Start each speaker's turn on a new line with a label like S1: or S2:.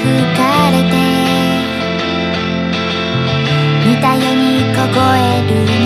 S1: 吹かれて。似たように凍える。